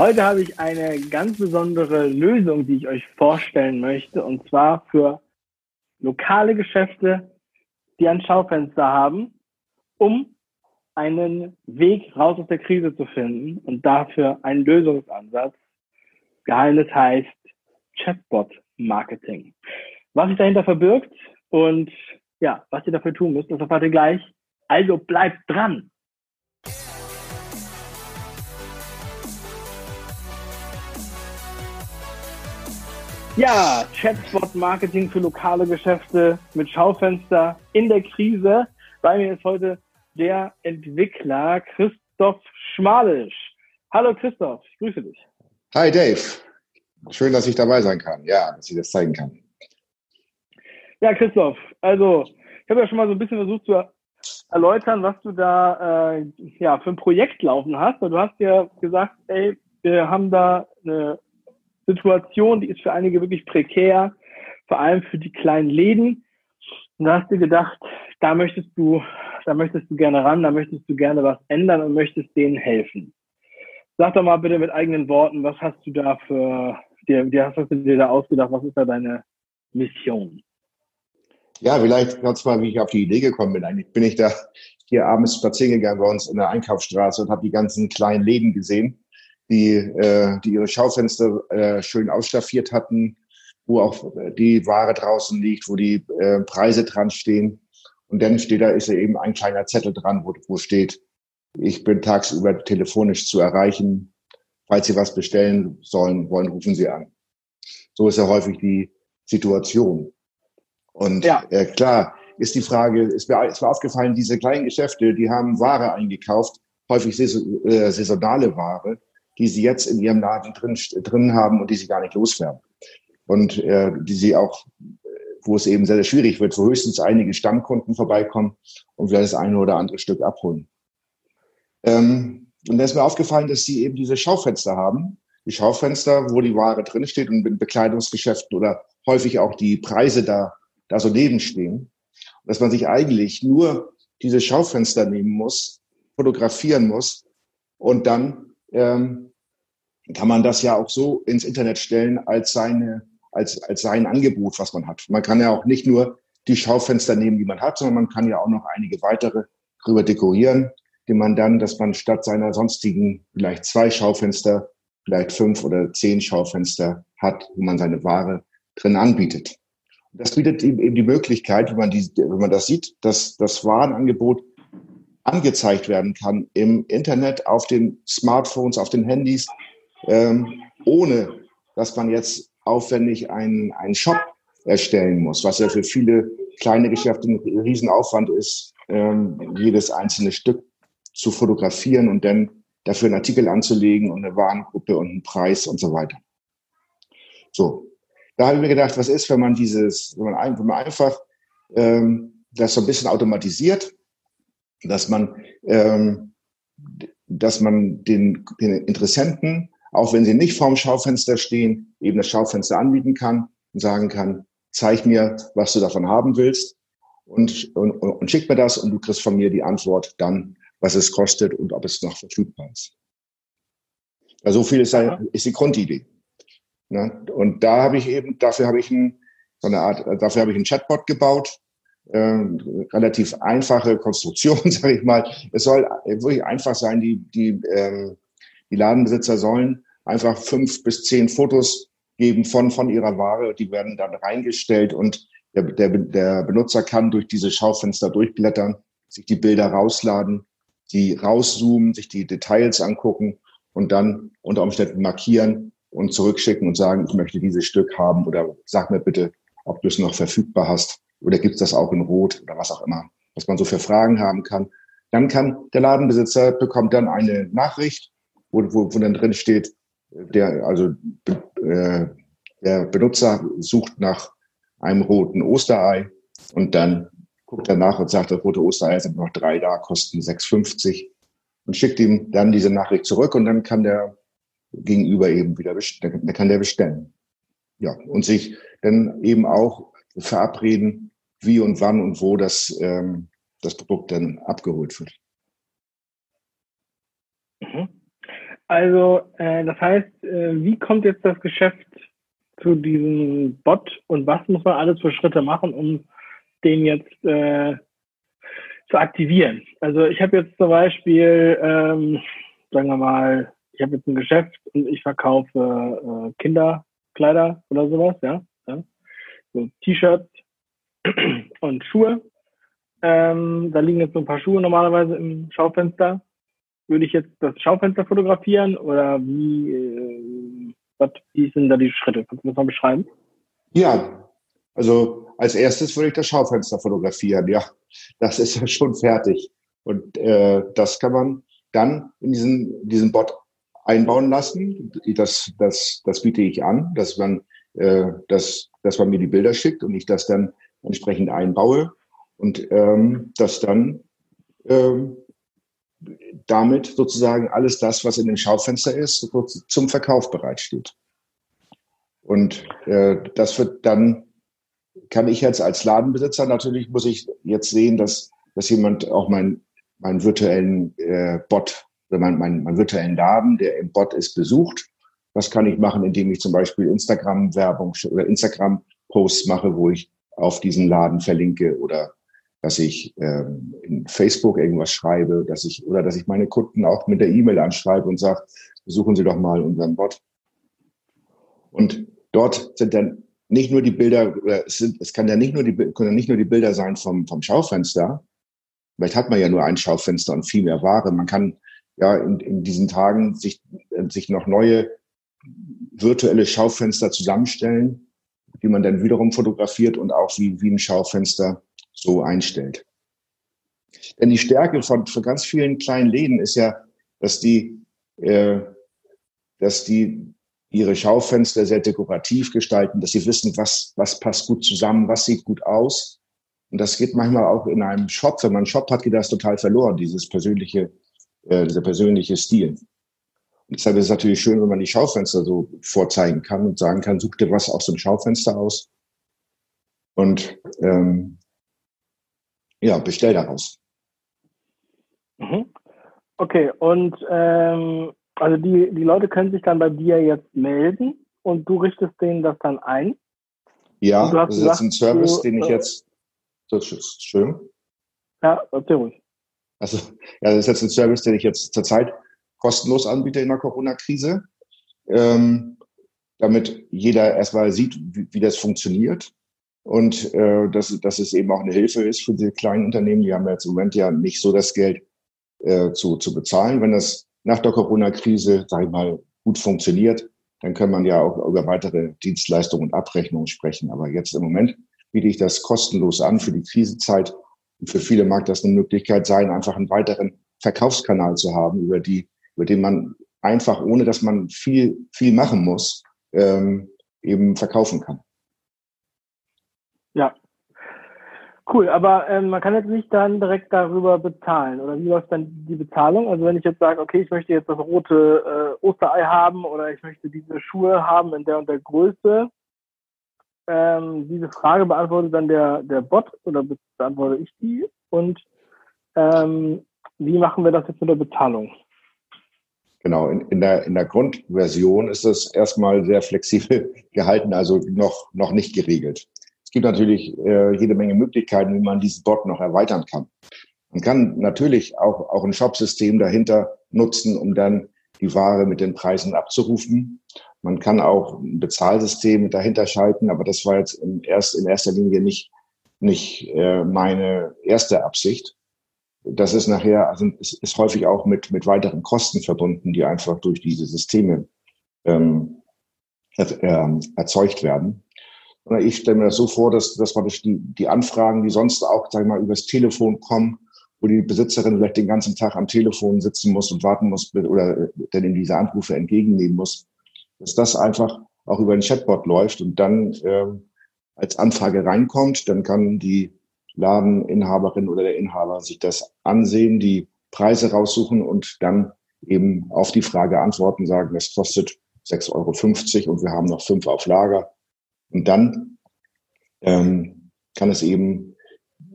Heute habe ich eine ganz besondere Lösung, die ich euch vorstellen möchte, und zwar für lokale Geschäfte, die ein Schaufenster haben, um einen Weg raus aus der Krise zu finden und dafür einen Lösungsansatz. Geheimnis heißt Chatbot Marketing. Was sich dahinter verbirgt und ja, was ihr dafür tun müsst, das erfahrt ihr gleich. Also bleibt dran! Ja, Chatbot-Marketing für lokale Geschäfte mit Schaufenster in der Krise. Bei mir ist heute der Entwickler Christoph Schmalisch. Hallo Christoph, ich grüße dich. Hi Dave, schön, dass ich dabei sein kann. Ja, dass ich das zeigen kann. Ja, Christoph, also ich habe ja schon mal so ein bisschen versucht zu erläutern, was du da äh, ja, für ein Projekt laufen hast. Du hast ja gesagt, ey, wir haben da eine Situation, die ist für einige wirklich prekär, vor allem für die kleinen Läden. Und da hast du gedacht, da möchtest du, da möchtest du gerne ran, da möchtest du gerne was ändern und möchtest denen helfen. Sag doch mal bitte mit eigenen Worten, was hast du da für, dir, was hast du dir da ausgedacht, was ist da deine Mission? Ja, vielleicht ganz mal, wie ich auf die Idee gekommen bin. Eigentlich bin ich da hier abends spazieren gegangen bei uns in der Einkaufsstraße und habe die ganzen kleinen Läden gesehen die, äh, die ihre Schaufenster äh, schön ausstaffiert hatten, wo auch die Ware draußen liegt, wo die äh, Preise dran stehen. Und dann steht da ist eben ein kleiner Zettel dran, wo, wo steht, ich bin tagsüber telefonisch zu erreichen. Falls Sie was bestellen sollen, wollen, rufen Sie an. So ist ja häufig die Situation. Und ja. äh, klar ist die Frage, ist mir, ist mir aufgefallen, diese kleinen Geschäfte, die haben Ware eingekauft, häufig äh, saisonale Ware die sie jetzt in ihrem Laden drin, drin haben und die sie gar nicht loswerden. Und äh, die sie auch, wo es eben sehr, sehr schwierig wird, wo höchstens einige Stammkunden vorbeikommen und vielleicht das eine oder andere Stück abholen. Ähm, und da ist mir aufgefallen, dass sie eben diese Schaufenster haben. Die Schaufenster, wo die Ware drinsteht und in Bekleidungsgeschäften oder häufig auch die Preise da, da so neben stehen. Dass man sich eigentlich nur diese Schaufenster nehmen muss, fotografieren muss und dann ähm, kann man das ja auch so ins Internet stellen als seine, als, als sein Angebot, was man hat. Man kann ja auch nicht nur die Schaufenster nehmen, die man hat, sondern man kann ja auch noch einige weitere drüber dekorieren, die man dann, dass man statt seiner sonstigen vielleicht zwei Schaufenster, vielleicht fünf oder zehn Schaufenster hat, wo man seine Ware drin anbietet. Das bietet eben die Möglichkeit, wenn man, die, wenn man das sieht, dass das Warenangebot angezeigt werden kann im Internet, auf den Smartphones, auf den Handys, ähm, ohne dass man jetzt aufwendig einen, einen Shop erstellen muss, was ja für viele kleine Geschäfte ein Riesenaufwand ist, ähm, jedes einzelne Stück zu fotografieren und dann dafür einen Artikel anzulegen und eine Warengruppe und einen Preis und so weiter. So, da habe ich mir gedacht, was ist, wenn man dieses, wenn man, wenn man einfach ähm, das so ein bisschen automatisiert, dass man, ähm, dass man den, den Interessenten auch wenn sie nicht vorm Schaufenster stehen, eben das Schaufenster anbieten kann und sagen kann, zeig mir, was du davon haben willst und, und, und schick mir das und du kriegst von mir die Antwort dann, was es kostet und ob es noch verfügbar ist. Ja, so viel ist, ist die Grundidee. Ne? Und da habe ich eben, dafür habe ich ein, so eine Art, dafür habe ich einen Chatbot gebaut, äh, relativ einfache Konstruktion, sage ich mal. Es soll wirklich einfach sein, die, die ähm, die Ladenbesitzer sollen einfach fünf bis zehn Fotos geben von, von ihrer Ware. Die werden dann reingestellt und der, der, der Benutzer kann durch diese Schaufenster durchblättern, sich die Bilder rausladen, die rauszoomen, sich die Details angucken und dann unter Umständen markieren und zurückschicken und sagen, ich möchte dieses Stück haben oder sag mir bitte, ob du es noch verfügbar hast oder gibt es das auch in Rot oder was auch immer, was man so für Fragen haben kann. Dann kann der Ladenbesitzer bekommt dann eine Nachricht wo, wo, wo dann drin steht, der, also äh, der Benutzer sucht nach einem roten Osterei und dann guckt er nach und sagt, das rote Osterei sind noch drei da, kosten 6,50 und schickt ihm dann diese Nachricht zurück und dann kann der Gegenüber eben wieder bestellen, dann kann der bestellen. Ja, und sich dann eben auch verabreden, wie und wann und wo das, ähm, das Produkt dann abgeholt wird. Mhm. Also, äh, das heißt, äh, wie kommt jetzt das Geschäft zu diesem Bot und was muss man alles für Schritte machen, um den jetzt äh, zu aktivieren? Also, ich habe jetzt zum Beispiel, ähm, sagen wir mal, ich habe jetzt ein Geschäft und ich verkaufe äh, Kinderkleider oder sowas, ja, ja? so T-Shirts und Schuhe. Ähm, da liegen jetzt so ein paar Schuhe normalerweise im Schaufenster würde ich jetzt das Schaufenster fotografieren oder wie, äh, was, wie sind da die Schritte? Kannst du das mal beschreiben? Ja, also als erstes würde ich das Schaufenster fotografieren. Ja, das ist ja schon fertig. Und äh, das kann man dann in diesen, diesen Bot einbauen lassen. Das, das, das biete ich an, dass man, äh, dass, dass man mir die Bilder schickt und ich das dann entsprechend einbaue und ähm, das dann ähm, damit sozusagen alles das, was in dem Schaufenster ist, zum Verkauf bereitsteht. Und äh, das wird dann, kann ich jetzt als Ladenbesitzer natürlich, muss ich jetzt sehen, dass, dass jemand auch mein, meinen virtuellen äh, Bot oder meinen mein, mein virtuellen Laden, der im Bot ist, besucht. Was kann ich machen, indem ich zum Beispiel Instagram-Werbung oder Instagram-Posts mache, wo ich auf diesen Laden verlinke oder dass ich ähm, in Facebook irgendwas schreibe, dass ich oder dass ich meine Kunden auch mit der E-Mail anschreibe und sage, besuchen Sie doch mal unseren Bot. Und dort sind dann nicht nur die Bilder, oder es, sind, es kann ja nicht nur die, können nicht nur die Bilder sein vom, vom Schaufenster. Vielleicht hat man ja nur ein Schaufenster und viel mehr Ware. Man kann ja in, in diesen Tagen sich, sich noch neue virtuelle Schaufenster zusammenstellen, die man dann wiederum fotografiert und auch wie, wie ein Schaufenster so einstellt. Denn die Stärke von, von ganz vielen kleinen Läden ist ja, dass die, äh, dass die ihre Schaufenster sehr dekorativ gestalten, dass sie wissen, was, was passt gut zusammen, was sieht gut aus. Und das geht manchmal auch in einem Shop. Wenn man einen Shop hat, geht das total verloren, dieses persönliche, äh, dieser persönliche Stil. Deshalb ist es natürlich schön, wenn man die Schaufenster so vorzeigen kann und sagen kann, such dir was aus dem Schaufenster aus. Und ähm, ja, bestell daraus. Mhm. Okay, und ähm, also die, die Leute können sich dann bei dir jetzt melden und du richtest denen das dann ein? Ja, das ist jetzt ein Service, du, den ich äh, jetzt. Das ist schön. Ja, erzähl ruhig. Also, ja, das ist jetzt ein Service, den ich jetzt zurzeit kostenlos anbiete in der Corona-Krise, ähm, damit jeder erstmal sieht, wie, wie das funktioniert und äh, dass, dass es eben auch eine Hilfe ist für die kleinen Unternehmen. Die haben jetzt im Moment ja nicht so das Geld äh, zu, zu bezahlen. Wenn das nach der Corona-Krise, sage ich mal, gut funktioniert, dann kann man ja auch über weitere Dienstleistungen und Abrechnungen sprechen. Aber jetzt im Moment biete ich das kostenlos an für die Krisenzeit. Und für viele mag das eine Möglichkeit sein, einfach einen weiteren Verkaufskanal zu haben, über die, über den man einfach, ohne dass man viel, viel machen muss, ähm, eben verkaufen kann. Ja. Cool, aber ähm, man kann jetzt nicht dann direkt darüber bezahlen. Oder wie läuft dann die Bezahlung? Also wenn ich jetzt sage, okay, ich möchte jetzt das rote äh, Osterei haben oder ich möchte diese Schuhe haben in der und der Größe, ähm, diese Frage beantwortet dann der, der Bot oder beantworte ich die? Und ähm, wie machen wir das jetzt mit der Bezahlung? Genau, in, in, der, in der Grundversion ist es erstmal sehr flexibel gehalten, also noch, noch nicht geregelt. Es gibt natürlich äh, jede Menge Möglichkeiten, wie man diesen Bot noch erweitern kann. Man kann natürlich auch, auch ein Shop-System dahinter nutzen, um dann die Ware mit den Preisen abzurufen. Man kann auch ein Bezahlsystem dahinter schalten, aber das war jetzt in, erst, in erster Linie nicht, nicht äh, meine erste Absicht. Das ist nachher, also ist, ist häufig auch mit, mit weiteren Kosten verbunden, die einfach durch diese Systeme ähm, er, äh, erzeugt werden. Ich stelle mir das so vor, dass, dass man die, die Anfragen, die sonst auch, sag ich mal, übers Telefon kommen, wo die Besitzerin vielleicht den ganzen Tag am Telefon sitzen muss und warten muss oder dann in diese Anrufe entgegennehmen muss, dass das einfach auch über den Chatbot läuft und dann äh, als Anfrage reinkommt, dann kann die Ladeninhaberin oder der Inhaber sich das ansehen, die Preise raussuchen und dann eben auf die Frage antworten, sagen, es kostet 6,50 Euro und wir haben noch fünf auf Lager und dann ähm, kann es eben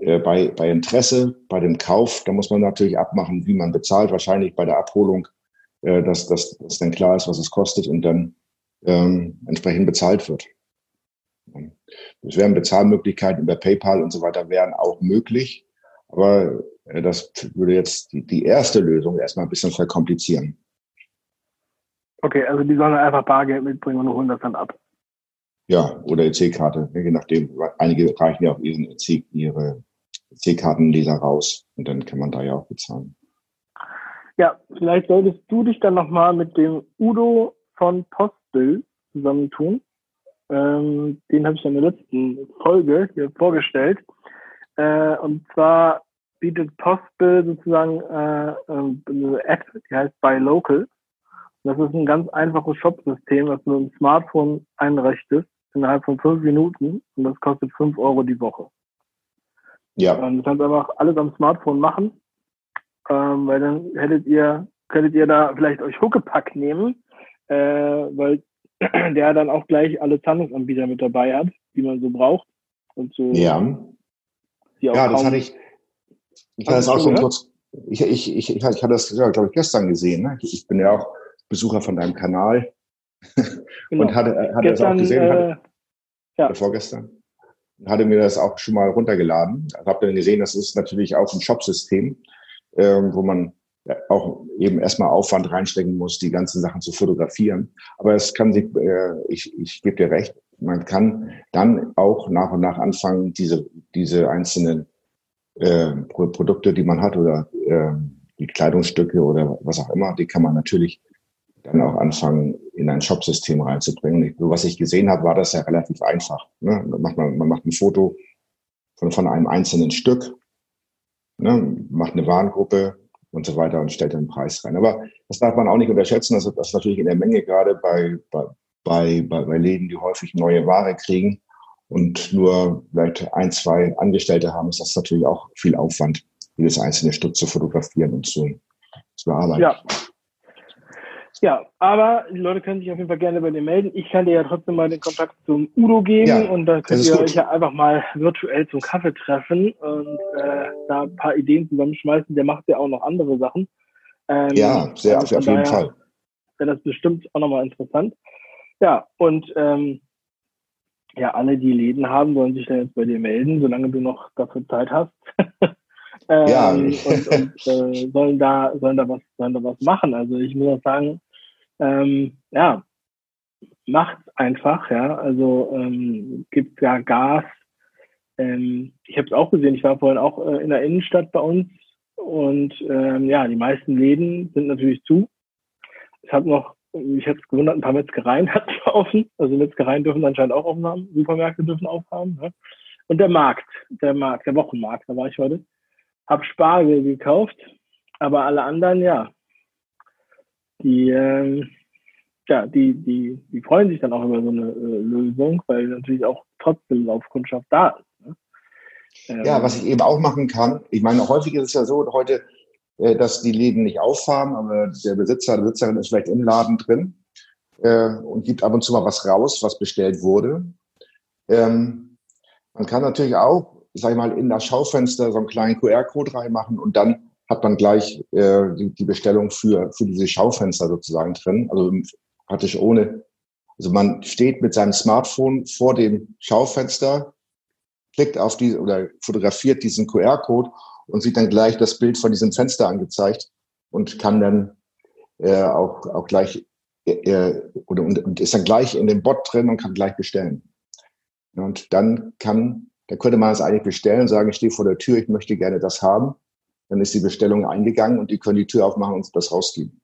äh, bei, bei Interesse, bei dem Kauf, da muss man natürlich abmachen, wie man bezahlt. Wahrscheinlich bei der Abholung äh, dass, dass, dass dann klar ist, was es kostet und dann ähm, entsprechend bezahlt wird. Es wären Bezahlmöglichkeiten über PayPal und so weiter wären auch möglich, aber äh, das würde jetzt die, erste Lösung erstmal ein bisschen verkomplizieren. Okay, also die sollen einfach Bargeld mitbringen und holen das dann ab. Ja, oder EC-Karte, je nachdem. Einige reichen ja auch ihren EC, ihre EC-Kartenleser raus und dann kann man da ja auch bezahlen. Ja, vielleicht solltest du dich dann nochmal mit dem Udo von Postbill zusammentun. Ähm, den habe ich in der letzten Folge hier vorgestellt. Äh, und zwar bietet Postbill sozusagen äh, äh, eine App, die heißt Buy Local. Das ist ein ganz einfaches Shop-System, was du mit dem Smartphone einrichtest innerhalb von fünf Minuten und das kostet fünf Euro die Woche. Ja. Und du kannst einfach alles am Smartphone machen, ähm, weil dann hättet ihr, könntet ihr da vielleicht euch Huckepack nehmen, äh, weil der dann auch gleich alle Zahlungsanbieter mit dabei hat, die man so braucht. Und so. Ja. ja, das hatte ich. Ich hatte das auch schon kurz. Ich, ich, ich, ich, hatte das, ja, glaube ich, gestern gesehen. Ne? Ich, bin ja auch Besucher von deinem Kanal genau. und hatte, hatte Gestern, das auch gesehen. Hatte, äh, ja. Vorgestern. Hatte mir das auch schon mal runtergeladen. Also habe dann gesehen, das ist natürlich auch ein Shopsystem, ähm, wo man auch eben erstmal Aufwand reinstecken muss, die ganzen Sachen zu fotografieren. Aber es kann sich, äh, ich, ich gebe dir recht, man kann dann auch nach und nach anfangen, diese, diese einzelnen äh, Produkte, die man hat oder äh, die Kleidungsstücke oder was auch immer, die kann man natürlich dann auch anfangen, in ein Shopsystem reinzubringen. Ich, was ich gesehen habe, war das ja relativ einfach. Ne? Man, macht, man macht ein Foto von, von einem einzelnen Stück, ne? macht eine Warengruppe und so weiter und stellt den Preis rein. Aber das darf man auch nicht unterschätzen. Das, das natürlich in der Menge gerade bei, bei, bei, bei Läden, die häufig neue Ware kriegen und nur vielleicht ein, zwei Angestellte haben, ist das natürlich auch viel Aufwand, jedes einzelne Stück zu fotografieren und zu, zu bearbeiten. Ja, ja, aber die Leute können sich auf jeden Fall gerne bei dir melden. Ich kann dir ja trotzdem mal den Kontakt zum Udo geben ja, und dann könnt ihr gut. euch ja einfach mal virtuell zum Kaffee treffen und äh, da ein paar Ideen zusammenschmeißen. Der macht ja auch noch andere Sachen. Ähm, ja, sehr, also auf jeden Fall. Wäre das bestimmt auch nochmal interessant. Ja, und ähm, ja, alle, die Läden haben, sollen sich dann jetzt bei dir melden, solange du noch dafür Zeit hast. ähm, ja. und, und äh, sollen da sollen da was sollen da was machen. Also ich muss auch sagen, ähm, ja, macht einfach, ja. Also ähm, gibt ja Gas. Ähm, ich habe es auch gesehen, ich war vorhin auch äh, in der Innenstadt bei uns und ähm, ja, die meisten Läden sind natürlich zu. Es hat noch, ich hätte es gewundert, ein paar Metzgereien hatten offen. Also Metzgereien dürfen anscheinend auch offen haben, Supermärkte dürfen aufhaben. Ja. Und der Markt, der Markt, der Wochenmarkt, da war ich heute, hab Spargel gekauft, aber alle anderen, ja, die, ähm, ja, die, die, die freuen sich dann auch über so eine äh, Lösung, weil natürlich auch trotzdem Laufkundschaft da ist. Ne? Ähm, ja, was ich eben auch machen kann, ich meine, häufig ist es ja so heute, äh, dass die Läden nicht auffahren, aber der Besitzer, die Besitzerin ist vielleicht im Laden drin äh, und gibt ab und zu mal was raus, was bestellt wurde. Ähm, man kann natürlich auch, sag ich mal, in das Schaufenster so einen kleinen QR-Code reinmachen und dann hat man gleich äh, die, die Bestellung für, für diese Schaufenster sozusagen drin, also praktisch ohne. Also man steht mit seinem Smartphone vor dem Schaufenster, klickt auf die oder fotografiert diesen QR-Code und sieht dann gleich das Bild von diesem Fenster angezeigt und kann dann äh, auch, auch gleich äh, oder, und, und ist dann gleich in dem Bot drin und kann gleich bestellen. Und dann kann, da könnte man es eigentlich bestellen, sagen, ich stehe vor der Tür, ich möchte gerne das haben. Dann ist die Bestellung eingegangen und die können die Tür aufmachen und das rausgeben.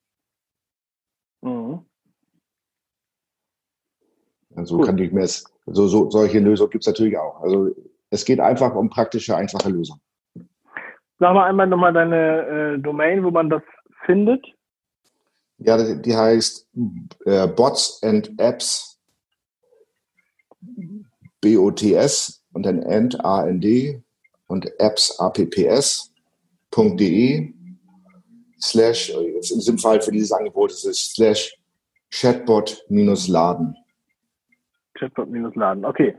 Mhm. Also kann ich mir es, so, so, solche Lösungen gibt es natürlich auch. Also es geht einfach um praktische, einfache Lösungen. Sag mal einmal nochmal deine äh, Domain, wo man das findet. Ja, die, heißt äh, Bots and Apps BOTS und dann End A-N-D und Apps apps chatbot.de slash, jetzt in diesem Fall für dieses Angebot ist es slash Chatbot-Laden. Chatbot-Laden, okay.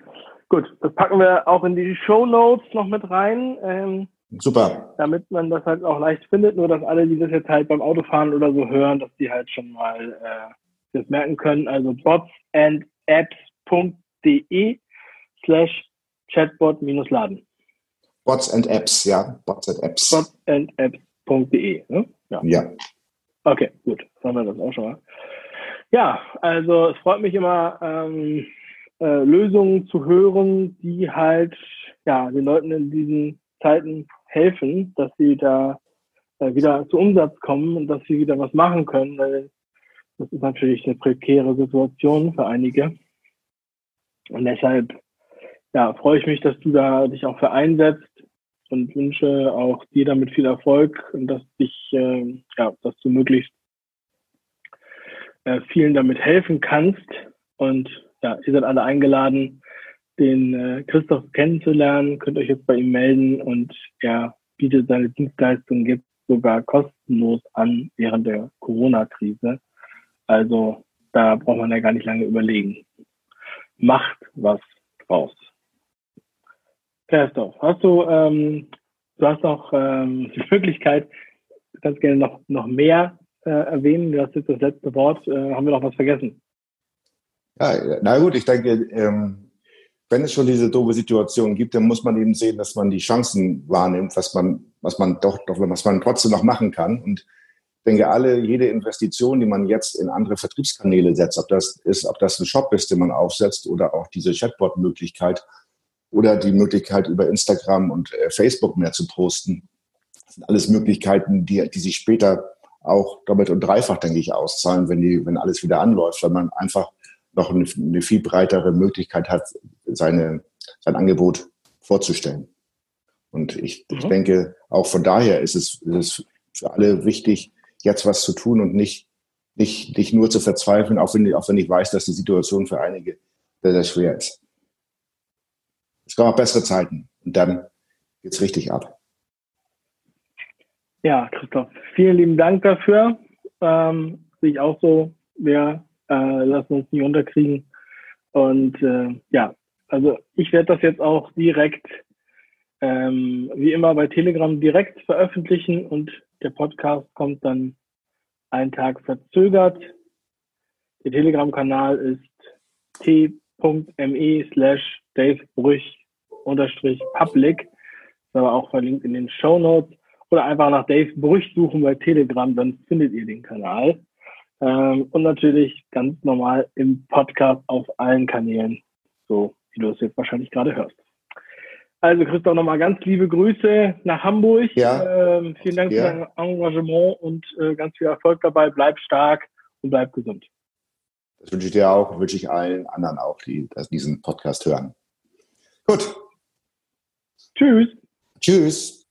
Gut, das packen wir auch in die Show Notes noch mit rein. Ähm, Super. Damit man das halt auch leicht findet, nur dass alle, die das jetzt halt beim Autofahren oder so hören, dass die halt schon mal äh, das merken können. Also botsandapps.de slash chatbot-laden. Bots and Apps, ja. Bots and Apps. Botsandapps.de, ne? Ja. ja. Okay, gut. Dann haben wir das auch schon mal. Ja, also es freut mich immer, ähm, äh, Lösungen zu hören, die halt ja, den Leuten in diesen Zeiten helfen, dass sie da äh, wieder zu Umsatz kommen und dass sie wieder was machen können, weil das ist natürlich eine prekäre Situation für einige. Und deshalb ja, freue ich mich, dass du da dich auch für einsetzt und wünsche auch dir damit viel Erfolg und dass dich, äh, ja, dass du möglichst äh, vielen damit helfen kannst. Und ja, ihr seid alle eingeladen, den äh, Christoph kennenzulernen. Könnt euch jetzt bei ihm melden und er bietet seine Dienstleistungen jetzt sogar kostenlos an während der Corona-Krise. Also da braucht man ja gar nicht lange überlegen. Macht was draus. Christoph, hast du, ähm, du hast auch ähm, die Möglichkeit, kannst gerne noch, noch mehr äh, erwähnen. Du hast jetzt das letzte Wort. Äh, haben wir noch was vergessen? Ja, na gut, ich denke, ähm, wenn es schon diese doofe Situation gibt, dann muss man eben sehen, dass man die Chancen wahrnimmt, was man, was man doch, doch was man trotzdem noch machen kann. Und ich denke, alle, jede Investition, die man jetzt in andere Vertriebskanäle setzt, ob das ist, ob das ein Shop ist, den man aufsetzt oder auch diese Chatbot-Möglichkeit oder die Möglichkeit über Instagram und äh, Facebook mehr zu posten, das sind alles Möglichkeiten, die, die sich später auch doppelt und dreifach, denke ich, auszahlen, wenn die, wenn alles wieder anläuft, weil man einfach noch eine, eine viel breitere Möglichkeit hat, seine, sein Angebot vorzustellen. Und ich, mhm. ich denke, auch von daher ist es, ist es für alle wichtig, jetzt was zu tun und nicht, nicht, nicht nur zu verzweifeln, auch wenn, auch wenn ich weiß, dass die Situation für einige sehr, sehr schwer ist. Es kommen auch bessere Zeiten und dann geht's richtig ab. Ja, Christoph, vielen lieben Dank dafür. Ähm, sehe ich auch so. Wir äh, lassen uns nicht unterkriegen. Und äh, ja, also ich werde das jetzt auch direkt, ähm, wie immer bei Telegram direkt veröffentlichen und der Podcast kommt dann einen Tag verzögert. Der Telegram-Kanal ist t.me slash Dave Brüch unterstrich public. Ist aber auch verlinkt in den Show Notes. Oder einfach nach Dave Brüch suchen bei Telegram, dann findet ihr den Kanal. Ähm, und natürlich ganz normal im Podcast auf allen Kanälen, so wie du es jetzt wahrscheinlich gerade hörst. Also Christoph, nochmal ganz liebe Grüße nach Hamburg. Ja. Ähm, vielen Dank ja. für dein Engagement und äh, ganz viel Erfolg dabei. Bleib stark und bleib gesund. Das wünsche ich dir auch, wünsche ich allen anderen auch, die diesen Podcast hören. Gut. Tschüss. Tschüss.